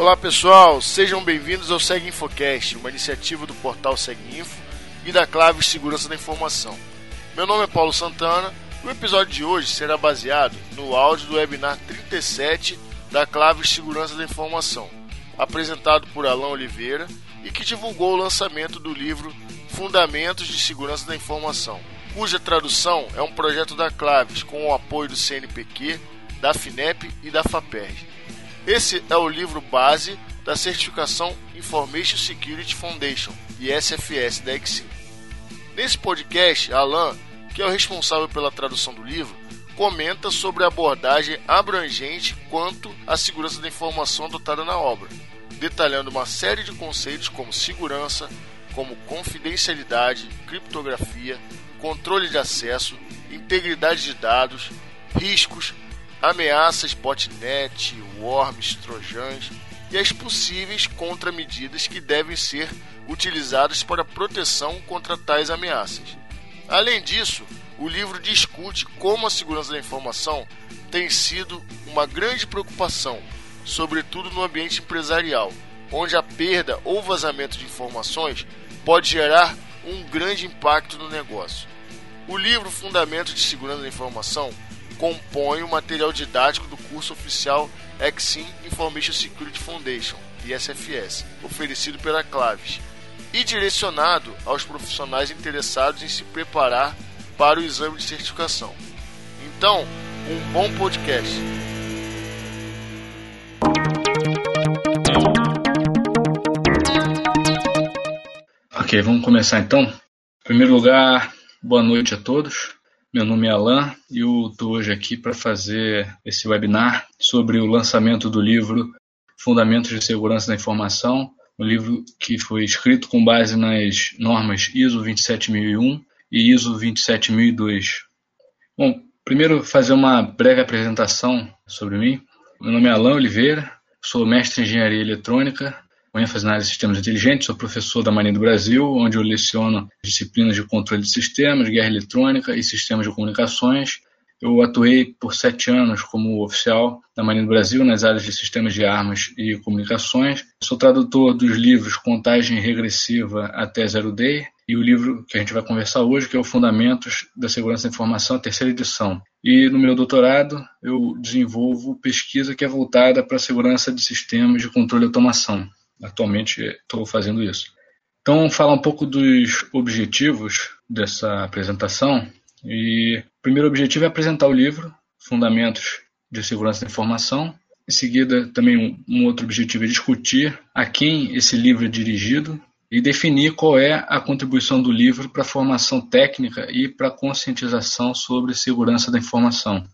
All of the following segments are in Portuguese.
Olá pessoal, sejam bem-vindos ao Seg Infocast, uma iniciativa do portal Info e da Clave Segurança da Informação. Meu nome é Paulo Santana e o episódio de hoje será baseado no áudio do webinar 37 da Clave Segurança da Informação, apresentado por Alain Oliveira e que divulgou o lançamento do livro Fundamentos de Segurança da Informação, cuja tradução é um projeto da Claves com o apoio do CNPq, da FINEP e da FAPERJ. Esse é o livro base da certificação Information Security Foundation, ISFS da Exim. Nesse podcast, Alan, que é o responsável pela tradução do livro, comenta sobre a abordagem abrangente quanto à segurança da informação adotada na obra, detalhando uma série de conceitos como segurança, como confidencialidade, criptografia, controle de acesso, integridade de dados, riscos, ameaças botnet, worms, trojans e as possíveis contramedidas que devem ser utilizadas para proteção contra tais ameaças. Além disso, o livro discute como a segurança da informação tem sido uma grande preocupação, sobretudo no ambiente empresarial, onde a perda ou vazamento de informações pode gerar um grande impacto no negócio. O livro Fundamentos de Segurança da Informação compõe o material didático do curso oficial Exim Information Security Foundation, ISFS, oferecido pela Claves, e direcionado aos profissionais interessados em se preparar para o exame de certificação. Então, um bom podcast. Ok, vamos começar então. Em primeiro lugar, boa noite a todos. Meu nome é Alan e eu estou hoje aqui para fazer esse webinar sobre o lançamento do livro Fundamentos de Segurança da Informação, um livro que foi escrito com base nas normas ISO 27001 e ISO 27002. Bom, primeiro fazer uma breve apresentação sobre mim. Meu nome é Alan Oliveira, sou mestre em Engenharia Eletrônica com ênfase na área de sistemas inteligentes, sou professor da Marinha do Brasil, onde eu leciono disciplinas de controle de sistemas, guerra eletrônica e sistemas de comunicações. Eu atuei por sete anos como oficial da Marinha do Brasil nas áreas de sistemas de armas e comunicações. Sou tradutor dos livros Contagem Regressiva até Zero Day e o livro que a gente vai conversar hoje, que é o Fundamentos da Segurança da Informação, a terceira edição. E no meu doutorado eu desenvolvo pesquisa que é voltada para a segurança de sistemas de controle e automação. Atualmente estou fazendo isso. Então, falar um pouco dos objetivos dessa apresentação. E o primeiro objetivo é apresentar o livro, Fundamentos de Segurança da Informação. Em seguida, também um, outro objetivo é discutir a quem esse livro é dirigido e definir qual é a contribuição do livro para a formação técnica e para a conscientização sobre segurança da informação.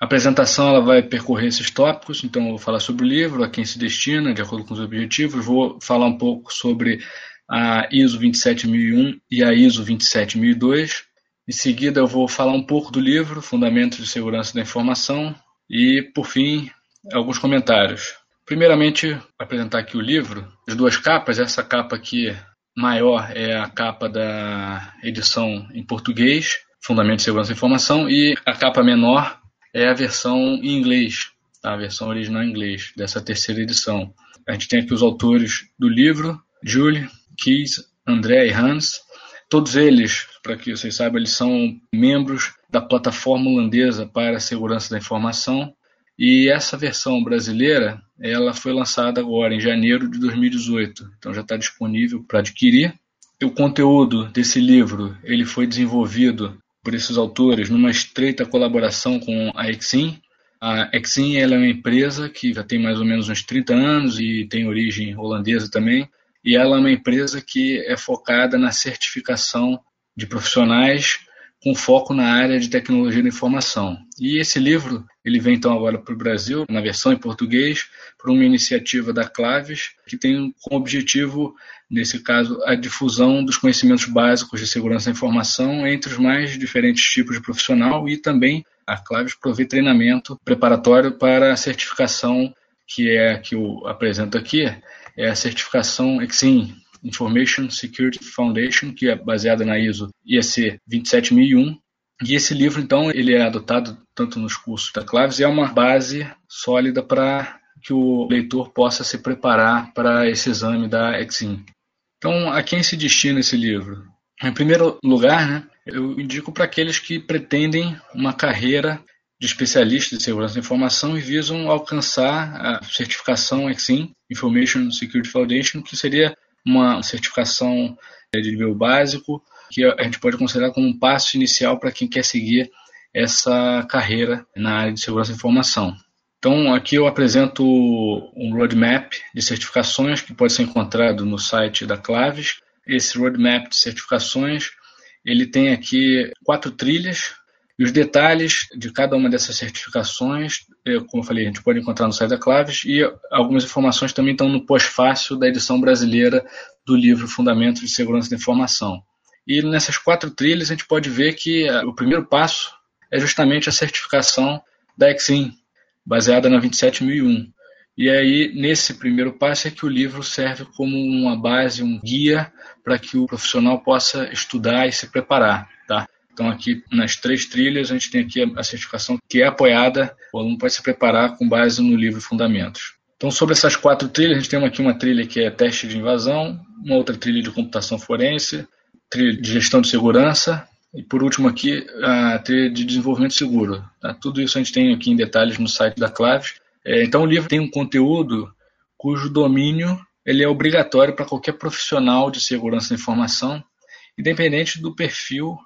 A apresentação ela vai percorrer esses tópicos, então eu vou falar sobre o livro, a quem se destina, de acordo com os objetivos, vou falar um pouco sobre a ISO 27001 e a ISO 27002. Em seguida, eu vou falar um pouco do livro, Fundamentos de Segurança da Informação, e, por fim, alguns comentários. Primeiramente, apresentar aqui o livro, as duas capas. Essa capa aqui maior é a capa da edição em português, Fundamentos de Segurança da Informação, e a capa menor é a versão em inglês, tá? a versão original em inglês, dessa terceira edição. A gente tem aqui os autores do livro, Julie, Keys, André e Hans. Todos eles, para que vocês saibam, eles são membros da plataforma holandesa para a segurança da informação. E essa versão brasileira, ela foi lançada agora em janeiro de 2018, então já está disponível para adquirir. O conteúdo desse livro ele foi desenvolvido por esses autores numa estreita colaboração com a Exim. A Exim é uma empresa que já tem mais ou menos uns 30 anos e tem origem holandesa também, e ela é uma empresa que é focada na certificação de profissionais com foco na área de tecnologia da informação. E esse livro ele vem então agora para o Brasil, na versão em português, por uma iniciativa da Claves, que tem como objetivo, nesse caso, a difusão dos conhecimentos básicos de segurança da informação entre os mais diferentes tipos de profissional e também a Claves provê treinamento preparatório para a certificação que é a que eu apresento aqui, é a certificação EXIM, Information Security Foundation, que é baseada na ISO IEC 27001. E esse livro, então, ele é adotado tanto nos cursos da Claves e é uma base sólida para que o leitor possa se preparar para esse exame da Exim. Então, a quem se destina esse livro? Em primeiro lugar, né, eu indico para aqueles que pretendem uma carreira de especialista de segurança da informação e visam alcançar a certificação Exim, Information Security Foundation, que seria uma certificação é, de nível básico, que a gente pode considerar como um passo inicial para quem quer seguir essa carreira na área de segurança da informação. Então, aqui eu apresento um roadmap de certificações que pode ser encontrado no site da Claves. Esse roadmap de certificações ele tem aqui quatro trilhas e os detalhes de cada uma dessas certificações, é, como eu falei, a gente pode encontrar no site da Claves e algumas informações também estão no pós-fácil da edição brasileira do livro Fundamentos de Segurança da Informação. E nessas quatro trilhas a gente pode ver que é, o primeiro passo é justamente a certificação da Exim, baseada na 27001. E aí, nesse primeiro passo, é que o livro serve como uma base, um guia para que o profissional possa estudar e se preparar. Então, aqui nas três trilhas, a gente tem aqui a certificação que é apoiada, o aluno pode se preparar com base no livro Fundamentos. Então, sobre essas quatro trilhas, a gente tem aqui uma trilha que é teste de invasão, uma outra trilha de computação forense, trilha de gestão de segurança, e por último aqui, a trilha de desenvolvimento seguro. Tá? Tudo isso a gente tem aqui em detalhes no site da Claves. É, então o livro tem um conteúdo cujo domínio ele é obrigatório para qualquer profissional de segurança da informação, independente do perfil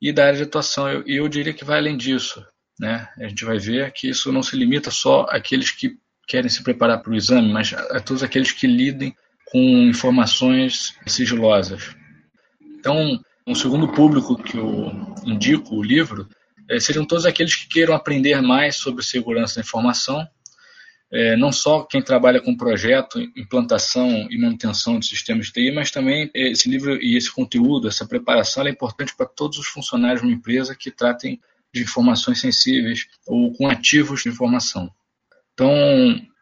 e da área de atuação. Eu, eu, diria que vai além disso. Né? A gente vai ver que isso não se limita só àqueles que querem se preparar para o exame, mas a, a todos aqueles que lidem com informações sigilosas. Então, um segundo público que eu indico o livro é, seriam todos aqueles que queiram aprender mais sobre segurança da informação, é, não só quem trabalha com projeto, implantação e manutenção de sistemas de TI, mas também esse livro e esse conteúdo, essa preparação é importante para todos os funcionários de uma empresa que tratem de informações sensíveis ou com ativos de informação. Então,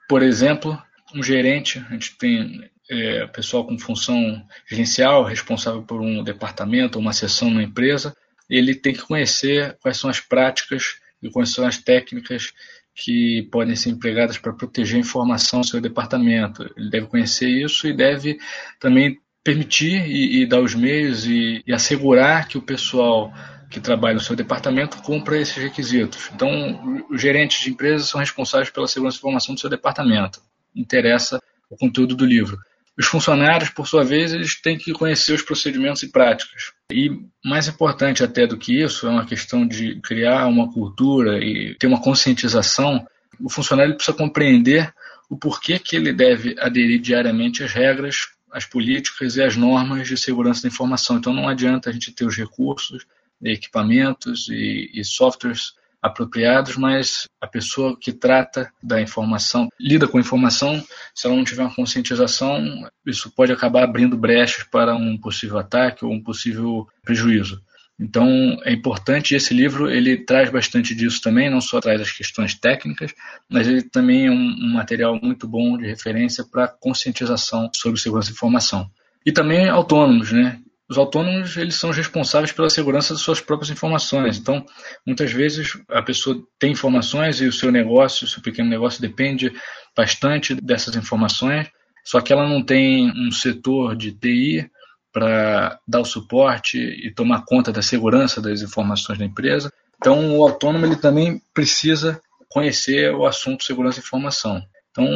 por exemplo, um gerente, a gente tem é, pessoal com função gerencial, responsável por um departamento, uma seção na empresa, ele tem que conhecer quais são as práticas e quais são as técnicas que podem ser empregadas para proteger a informação do seu departamento. Ele deve conhecer isso e deve também permitir e, e dar os meios e, e, assegurar que o pessoal que trabalha no seu departamento cumpra esses requisitos. Então, os gerentes de empresas são responsáveis pela segurança da informação do seu departamento. Interessa o conteúdo do livro. Os funcionários, por sua vez, eles têm que conhecer os procedimentos e práticas. E mais importante até do que isso, é uma questão de criar uma cultura e ter uma conscientização. O funcionário precisa compreender o porquê que ele deve aderir diariamente às regras, às políticas e às normas de segurança da informação. Então não adianta a gente ter os recursos, equipamentos e, e softwares apropriados, mas a pessoa que trata da informação, lida com a informação, se ela não tiver uma conscientização, isso pode acabar abrindo brechas para um possível ataque ou um possível prejuízo. Então é importante esse livro ele traz bastante disso também, não só traz as questões técnicas, mas ele também é um, um material muito bom de referência para conscientização sobre segurança da informação. E também autônomos, né? Os autônomos eles são responsáveis pela segurança das suas próprias informações. Então, muitas vezes a pessoa tem informações e o seu negócio, o seu pequeno negócio depende bastante dessas informações, só que ela não tem um setor de TI para dar o suporte e tomar conta da segurança das informações da empresa. Então, o autônomo ele também precisa conhecer o assunto segurança da informação. Então,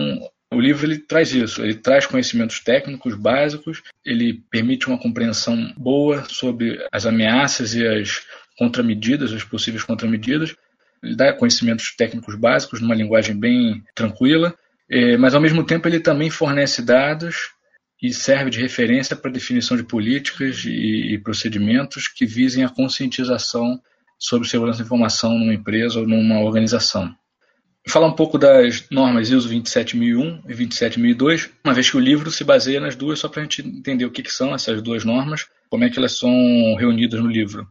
o livro ele traz isso, ele traz conhecimentos técnicos básicos, ele permite uma compreensão boa sobre as ameaças e as contramedidas, as possíveis contramedidas, ele dá conhecimentos técnicos básicos numa linguagem bem tranquila, é, mas ao mesmo tempo ele também fornece dados e serve de referência para a definição de políticas e procedimentos que visem a conscientização sobre segurança da informação numa empresa ou numa organização falar um pouco das normas ISO 27001 e 27002, uma vez que o livro se baseia nas duas, só para a gente entender o que, que, são essas duas normas, como é que elas são reunidas no livro.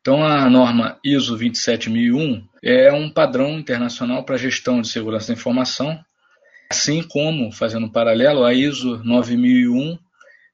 Então, a norma ISO 27001 é um padrão internacional para gestão de segurança da informação, assim como, fazendo um paralelo, a ISO 9001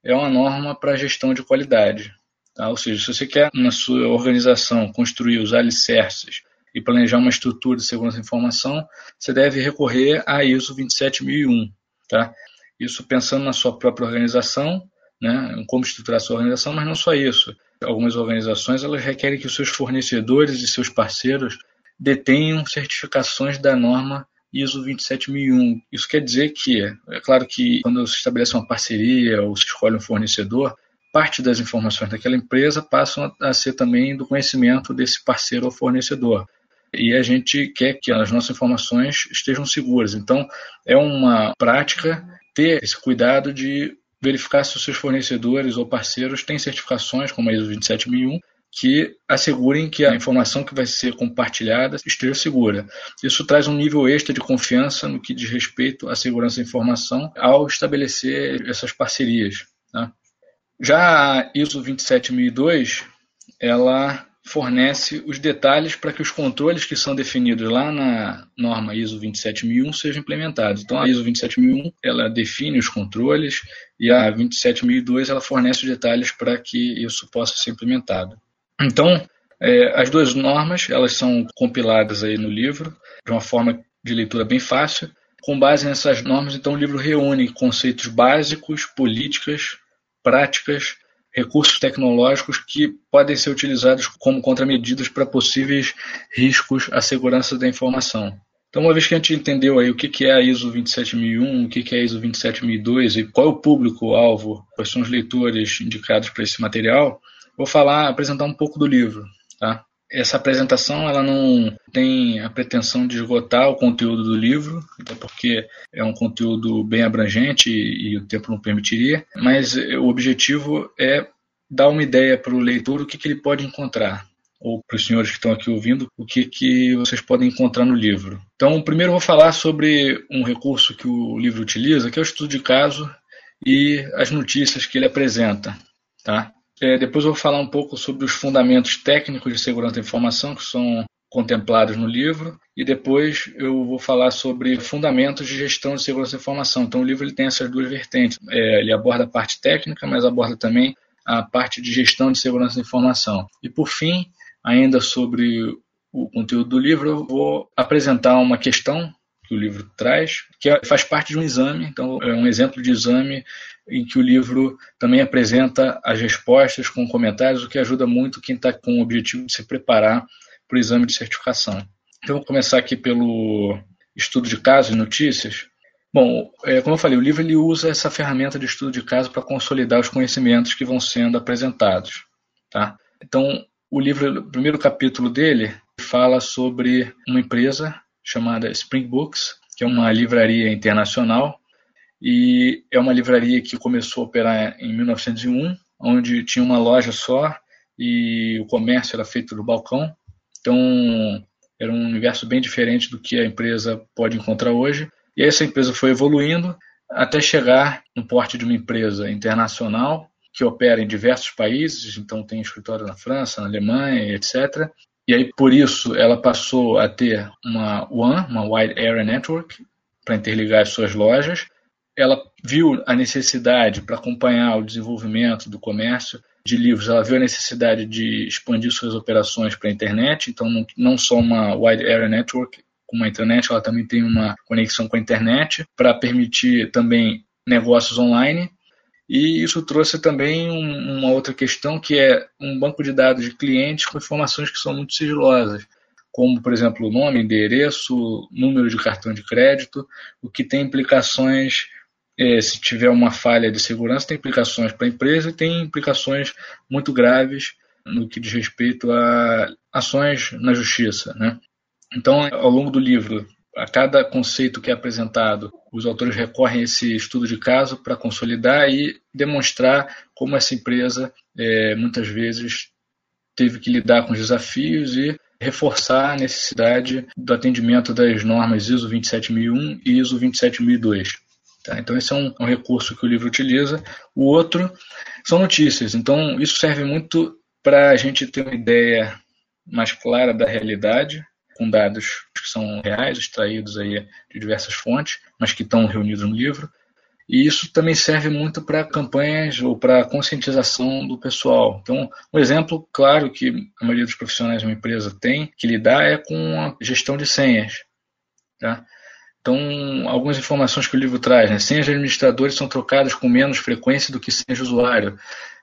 é uma norma para gestão de qualidade. Tá? Ou seja, se você quer na sua organização construir os alicerces e planejar uma estrutura de segurança da informação, você deve recorrer à ISO 27001. Tá? Isso pensando na sua própria organização, né, como estruturar a sua organização, mas não só isso. Algumas organizações elas requerem que os seus fornecedores e seus parceiros detenham certificações da norma ISO 27001. Isso quer dizer que, é claro que quando se estabelece uma parceria ou se escolhe um fornecedor, parte das informações daquela empresa passam a ser também do conhecimento desse parceiro ou fornecedor. E a gente quer que as nossas informações estejam seguras. Então, é uma prática ter esse cuidado de verificar se os seus fornecedores ou parceiros têm certificações, como a ISO 27001, que assegurem que a informação que vai ser compartilhada esteja segura. Isso traz um nível extra de confiança no que diz respeito à segurança da informação ao estabelecer essas parcerias. Tá? Já a ISO 27002, ela fornece os detalhes para que os controles que são definidos lá na norma ISO 27001 sejam implementados. Então, a ISO 27001 ela define os controles e a 27002 ela fornece os detalhes para que isso possa ser implementado. Então, é, as duas normas elas são compiladas aí no livro de uma forma de leitura bem fácil. Com base nessas normas, então o livro reúne conceitos básicos, políticas, práticas, recursos tecnológicos que podem ser utilizados como contramedidas para possíveis riscos à segurança da informação. Então, uma vez que a gente entendeu aí o que é a ISO 27001, o que é a ISO 27002 e qual é o público-alvo, quais são os leitores indicados para esse material, vou falar, apresentar um pouco do livro. Tá? Essa apresentação ela não tem a pretensão de esgotar o conteúdo do livro, até porque é um conteúdo bem abrangente e, o tempo não permitiria, mas o objetivo é dar uma ideia para o leitor o que, que ele pode encontrar ou para os senhores que estão aqui ouvindo, o que, que vocês podem encontrar no livro. Então, primeiro vou falar sobre um recurso que o livro utiliza, que é o estudo de caso e as notícias que ele apresenta. Tá? É, depois eu vou falar um pouco sobre os fundamentos técnicos de segurança da informação que são contemplados no livro e depois eu vou falar sobre fundamentos de gestão de segurança da informação. Então o livro ele tem essas duas vertentes. É, ele aborda a parte técnica, mas aborda também a parte de gestão de segurança da informação. E por fim, ainda sobre o conteúdo do livro, eu vou apresentar uma questão que o livro traz, que é, faz parte de um exame, então é um exemplo de exame em que o livro também apresenta as respostas com comentários, o que ajuda muito quem está com o objetivo de se preparar para o exame de certificação. Então, vou começar aqui pelo estudo de casos e notícias. Bom, é, como eu falei, o livro ele usa essa ferramenta de estudo de caso para consolidar os conhecimentos que vão sendo apresentados. Tá? Então, o livro, o primeiro capítulo dele fala sobre uma empresa chamada Spring Books, que é uma livraria internacional e é uma livraria que começou a operar em 1901, onde tinha uma loja só e o comércio era feito do balcão. Então, era um universo bem diferente do que a empresa pode encontrar hoje. E essa empresa foi evoluindo até chegar no porte de uma empresa internacional que opera em diversos países, então tem escritório na França, na Alemanha, etc. E aí, por isso, ela passou a ter uma WAN, uma Wide Area Network, para interligar as suas lojas, ela viu a necessidade para acompanhar o desenvolvimento do comércio de livros, ela viu a necessidade de expandir suas operações para a internet, então não, não só uma wide area network, como a internet, ela também tem uma conexão com a internet para permitir também negócios online. E isso trouxe também um, uma outra questão que é um banco de dados de clientes com informações que são muito sigilosas, como, por exemplo, o nome, endereço, número de cartão de crédito, o que tem implicações é, se tiver uma falha de segurança, tem implicações para a empresa e tem implicações muito graves no que diz respeito a ações na justiça. Né? Então, ao longo do livro, a cada conceito que é apresentado, os autores recorrem a esse estudo de caso para consolidar e demonstrar como essa empresa é, muitas vezes teve que lidar com os desafios e reforçar a necessidade do atendimento das normas ISO 27001 e ISO 27002. Tá? Então, esse é um, um, recurso que o livro utiliza. O outro são notícias. Então, isso serve muito para a gente ter uma ideia mais clara da realidade, com dados que são reais, extraídos aí de diversas fontes, mas que estão reunidos no livro. E isso também serve muito para campanhas ou para conscientização do pessoal. Então, um exemplo claro que a maioria dos profissionais de uma empresa tem que lidar é com a gestão de senhas. Tá? Então, algumas informações que o livro traz. Né? Senhas de administradores são trocadas com menos frequência do que senhas de usuário.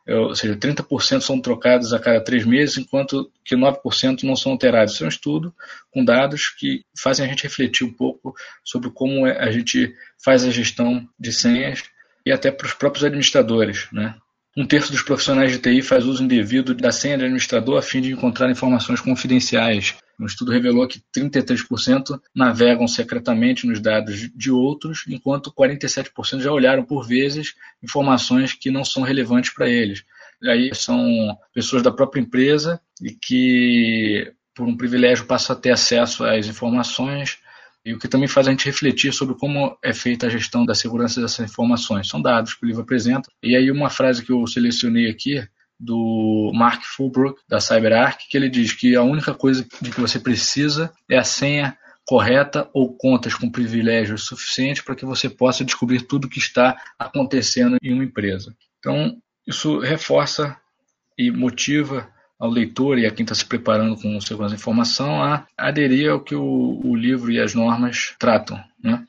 É, ou seja, 30% são trocadas a cada três meses, enquanto que 9% não são alterados. Isso é um estudo com dados que fazem a gente refletir um pouco sobre como é, a gente faz a gestão de senhas e até para os próprios administradores. Né? Um terço dos profissionais de TI faz uso indevido da senha de administrador a fim de encontrar informações confidenciais. Um estudo revelou que 33% navegam secretamente nos dados de outros, enquanto 47% já olharam por vezes informações que não são relevantes para eles. Aí são pessoas da própria empresa e que, por um privilégio, passam a ter acesso às informações e o que também faz a gente refletir sobre como é feita a gestão da segurança dessas informações. São dados que o livro apresenta. E aí uma frase que eu selecionei aqui do Mark Fulbrook da CyberArk, que ele diz que a única coisa de que você precisa é a senha correta ou contas com privilégios suficientes para que você possa descobrir tudo o que está acontecendo em uma empresa. Então, isso reforça e motiva ao leitor e a quem está se preparando com segurança informação a aderir ao que o, o livro e as normas tratam. Né?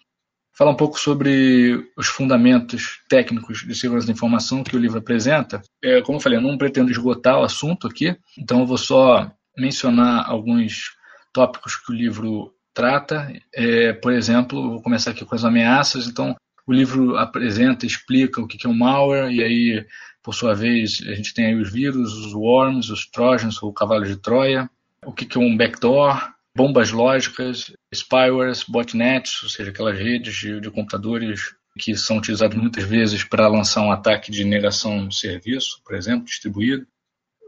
Falar um pouco sobre os fundamentos técnicos de segurança da informação que o livro apresenta. É, como eu falei, eu não pretendo esgotar o assunto aqui, então eu vou só mencionar alguns tópicos que o livro trata. É, por exemplo, vou começar aqui com as ameaças. Então, o livro apresenta, explica o que é um malware, e aí, por sua vez, a gente tem aí os vírus, os worms, os trojans, o cavalo de Troia, o que é um backdoor, bombas lógicas, spywares, botnets, ou seja, aquelas redes de, de computadores que são utilizados muitas vezes para lançar um ataque de negação de serviço, por exemplo, distribuído.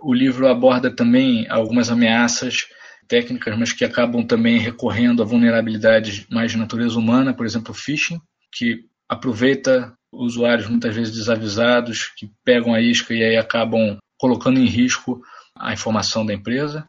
O livro aborda também algumas ameaças técnicas, mas que acabam também recorrendo a vulnerabilidades mais de natureza humana, por exemplo, phishing, que aproveita usuários muitas vezes desavisados que pegam a isca e aí acabam colocando em risco a informação da empresa,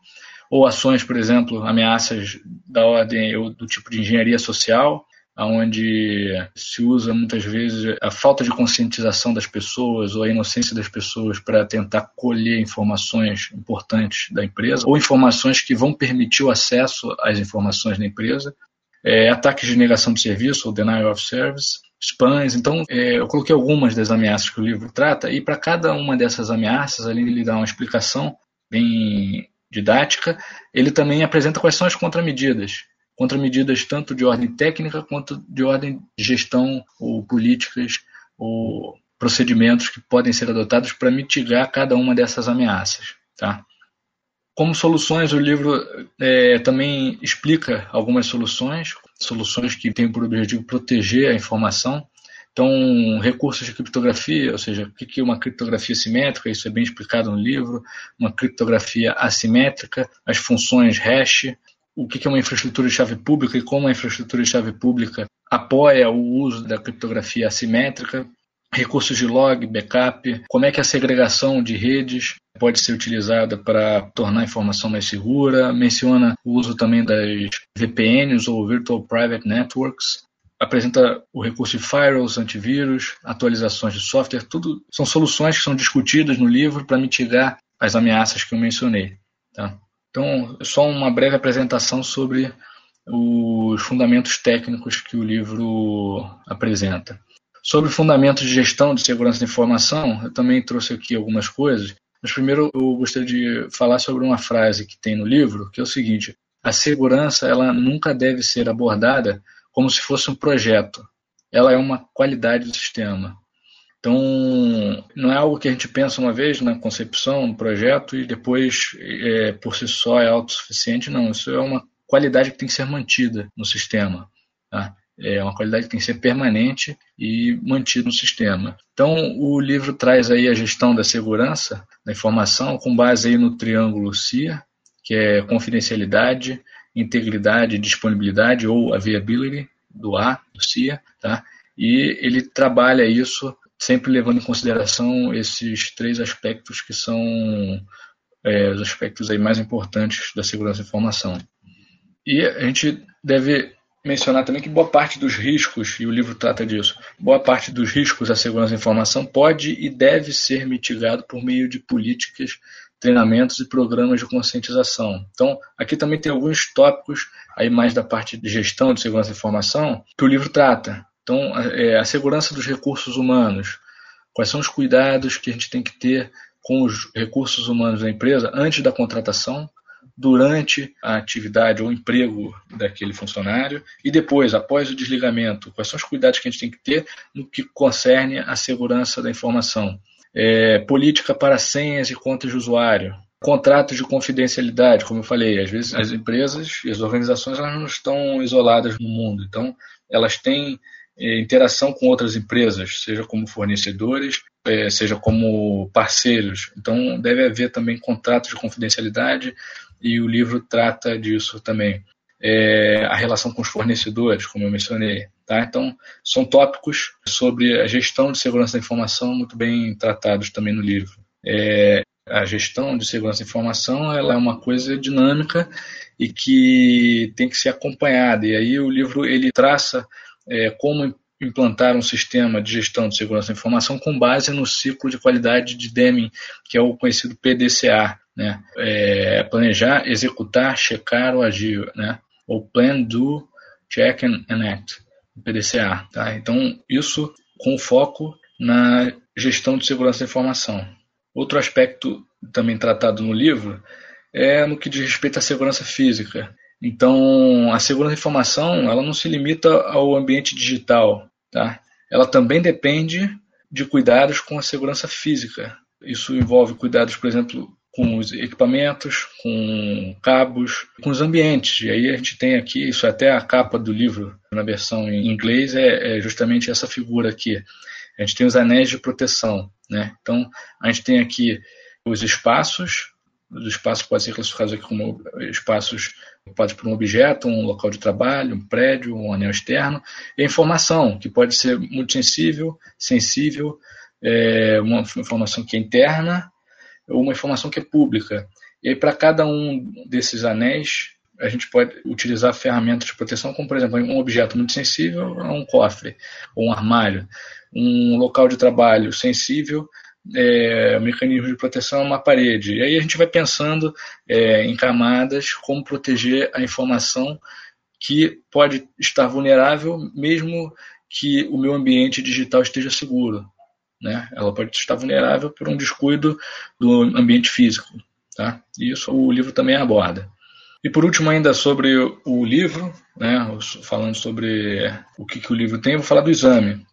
ou ações, por exemplo, ameaças da ordem ou do tipo de engenharia social, onde se usa muitas vezes a falta de conscientização das pessoas ou a inocência das pessoas para tentar colher informações importantes da empresa ou informações que vão permitir o acesso às informações da empresa, é, ataques de negação de serviço ou denial of service, spams. Então, é, eu coloquei algumas das ameaças que o livro trata, e para cada uma dessas ameaças, além de lhe dar uma explicação bem didática, ele também apresenta quais são as contramedidas. Contramedidas tanto de ordem técnica quanto de ordem de gestão ou políticas ou procedimentos que podem ser adotados para mitigar cada uma dessas ameaças. Tá? Como soluções, o livro é, também explica algumas soluções, soluções que têm por objetivo proteger a informação. Então, recursos de criptografia, ou seja, o que é uma criptografia simétrica, isso é bem explicado no livro, uma criptografia assimétrica, as funções hash, o que é uma infraestrutura de chave pública e como a infraestrutura de chave pública apoia o uso da criptografia assimétrica, recursos de log, backup, como é que a segregação de redes pode ser utilizada para tornar a informação mais segura, menciona o uso também das VPNs ou Virtual Private Networks, apresenta o recurso de firewalls, antivírus, atualizações de software, tudo são soluções que são discutidas no livro para mitigar as ameaças que eu mencionei. Tá? Então, só uma breve apresentação sobre os fundamentos técnicos que o livro apresenta. Sobre fundamentos de gestão de segurança da informação, eu também trouxe aqui algumas coisas, mas primeiro eu gostaria de falar sobre uma frase que tem no livro, que é o seguinte: a segurança ela nunca deve ser abordada como se fosse um projeto. Ela é uma qualidade do sistema. Então, não é algo que a gente pensa uma vez na concepção, no projeto, e depois, é, por si só, é autossuficiente. Não, isso é uma qualidade que tem que ser mantida no sistema. Tá? É uma qualidade que tem que ser permanente e mantida no sistema. Então, o livro traz aí a gestão da segurança da informação com base aí no triângulo CIA, que é confidencialidade, integridade disponibilidade, ou availability, do A, do CIA, tá? e ele trabalha isso sempre levando em consideração esses três aspectos que são é, os aspectos aí mais importantes da segurança da informação. E a gente deve mencionar também que boa parte dos riscos, e o livro trata disso, boa parte dos riscos à segurança da informação pode e deve ser mitigado por meio de políticas, treinamentos e programas de conscientização. Então, aqui também tem alguns tópicos, aí mais da parte de gestão de segurança da informação, que o livro trata. Então, é, a segurança dos recursos humanos, quais são os cuidados que a gente tem que ter com os recursos humanos da empresa antes da contratação, durante a atividade ou emprego daquele funcionário e depois, após o desligamento, quais são os cuidados que a gente tem que ter no que concerne à segurança da informação. É, política para senhas e contas de usuário, contratos de confidencialidade, como eu falei, às vezes as empresas e as organizações elas não estão isoladas no mundo, então elas têm é, interação com outras empresas, seja como fornecedores, é, seja como parceiros. Então deve haver também contratos de confidencialidade, e o livro trata disso também. É, a relação com os fornecedores, como eu mencionei. Tá? Então, são tópicos sobre a gestão de segurança da informação muito bem tratados também no livro. É, a gestão de segurança da informação ela é uma coisa dinâmica e que tem que ser acompanhada. E aí o livro ele traça é, como implantar um sistema de gestão de segurança da informação com base no ciclo de qualidade de Deming, que é o conhecido PDCA, né? É planejar, executar, checar ou agir, né? Ou Plan, Do, Check and Act, PDCA. Tá? Então, isso com foco na gestão de segurança da informação. Outro aspecto também tratado no livro é no que diz respeito à segurança física. Então, a segurança da informação ela não se limita ao ambiente digital, tá? Ela também depende de cuidados com a segurança física. Isso envolve cuidados, por exemplo, com os equipamentos, com cabos, com os ambientes. E aí a gente tem aqui, isso é até a capa do livro na versão em inglês, é, é justamente essa figura aqui. A gente tem os anéis de proteção. Né? Então, a gente tem aqui os espaços, os espaços podem ser classificados aqui como espaços pode por um objeto, um local de trabalho, um prédio, um anel externo, e a informação, que pode ser muito sensível, sensível, é, uma informação que é interna uma informação que é pública. E aí, para cada um desses anéis, a gente pode utilizar ferramentas de proteção, como, por exemplo, um objeto muito sensível é um cofre ou um armário. Um local de trabalho sensível, é, um mecanismo de proteção é uma parede. E aí a gente vai pensando é, em camadas como proteger a informação que pode estar vulnerável, mesmo que o meu ambiente digital esteja seguro. Né? Ela pode estar vulnerável por um descuido do ambiente físico. Tá? Isso o livro também aborda. E por último, ainda sobre o livro, né, falando sobre o que, que o livro tem, eu vou falar do exame.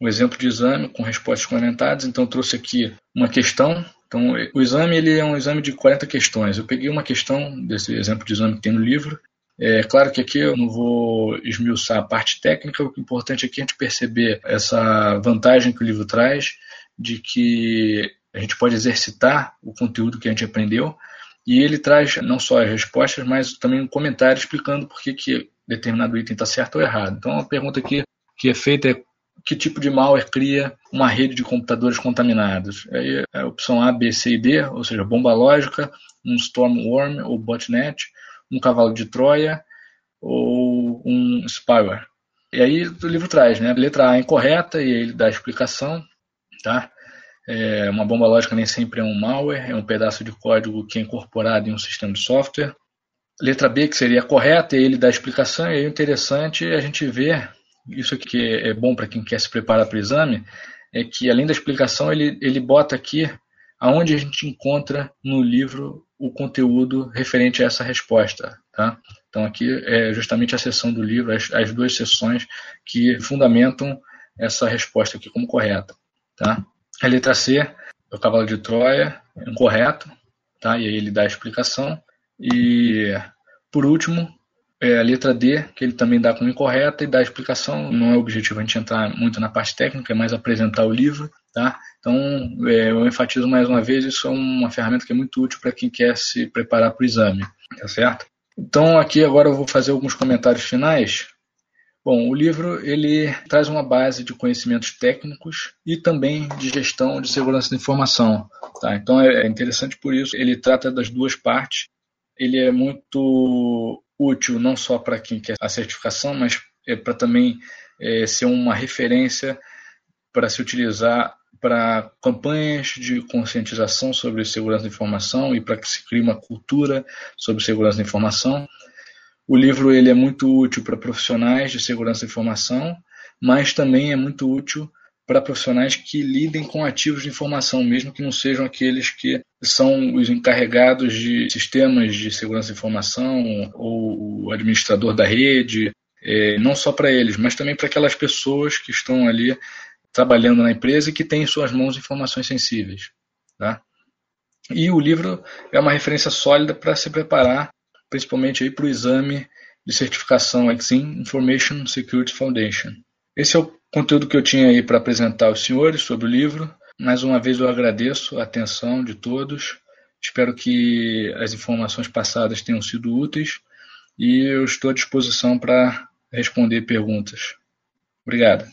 Um exemplo de exame com respostas complementares. Então, trouxe aqui uma questão. Então, o exame ele é um exame de 40 questões. Eu peguei uma questão desse exemplo de exame que tem no livro é claro que aqui eu não vou esmiuçar a parte técnica, o importante aqui é a gente perceber essa vantagem que o livro traz de que a gente pode exercitar o conteúdo que a gente aprendeu e ele traz não só as respostas, mas também um comentário explicando por que, que determinado item está certo ou errado. Então, a pergunta aqui que é feita é que tipo de malware cria uma rede de computadores contaminados? Aí é a opção A, B, C e D, ou seja, bomba lógica, um storm worm ou botnet, um cavalo de Troia ou um spyware. E aí o livro traz, né? Letra A incorreta e ele dá a explicação, tá? É, uma bomba lógica nem sempre é um malware, é um pedaço de código que é incorporado em um sistema de software. Letra B, que seria correta, e ele dá a explicação, e aí o interessante é a gente ver, isso aqui é bom para quem quer se preparar para o exame, é que além da explicação, ele, ele bota aqui aonde a gente encontra no livro o conteúdo referente a essa resposta. Tá? Então, aqui é justamente a seção do livro, as, as duas seções que fundamentam essa resposta aqui como correta. Tá? A letra C, é o cavalo de Troia, incorreto, tá? e aí ele dá a explicação. E, por último, é a letra D, que ele também dá como incorreta e dá a explicação. Não é objetivo a gente entrar muito na parte técnica, é mais apresentar o livro. Tá? Então, é, eu enfatizo mais uma vez, isso é uma ferramenta que é muito útil para quem quer se preparar para o exame. Tá certo? Então, aqui agora eu vou fazer alguns comentários finais. Bom, o livro ele traz uma base de conhecimentos técnicos e também de gestão de segurança da informação. Tá? Então é interessante por isso. Ele trata das duas partes. Ele é muito útil não só para quem quer a certificação, mas é para também é, ser uma referência para se utilizar para campanhas de conscientização sobre segurança da informação e para que se crie uma cultura sobre segurança da informação. O livro ele é muito útil para profissionais de segurança da informação, mas também é muito útil para profissionais que lidem com ativos de informação, mesmo que não sejam aqueles que são os encarregados de sistemas de segurança da informação ou o administrador da rede, é, não só para eles, mas também para aquelas pessoas que estão ali trabalhando na empresa e que têm em suas mãos informações sensíveis. Tá? E o livro é uma referência sólida para se preparar, principalmente para o exame de certificação Exim Information Security Foundation. Esse é o conteúdo que eu tinha aí para apresentar aos senhores sobre o livro. Mais uma vez eu agradeço a atenção de todos. Espero que as informações passadas tenham sido úteis e eu estou à disposição para responder perguntas. Obrigado.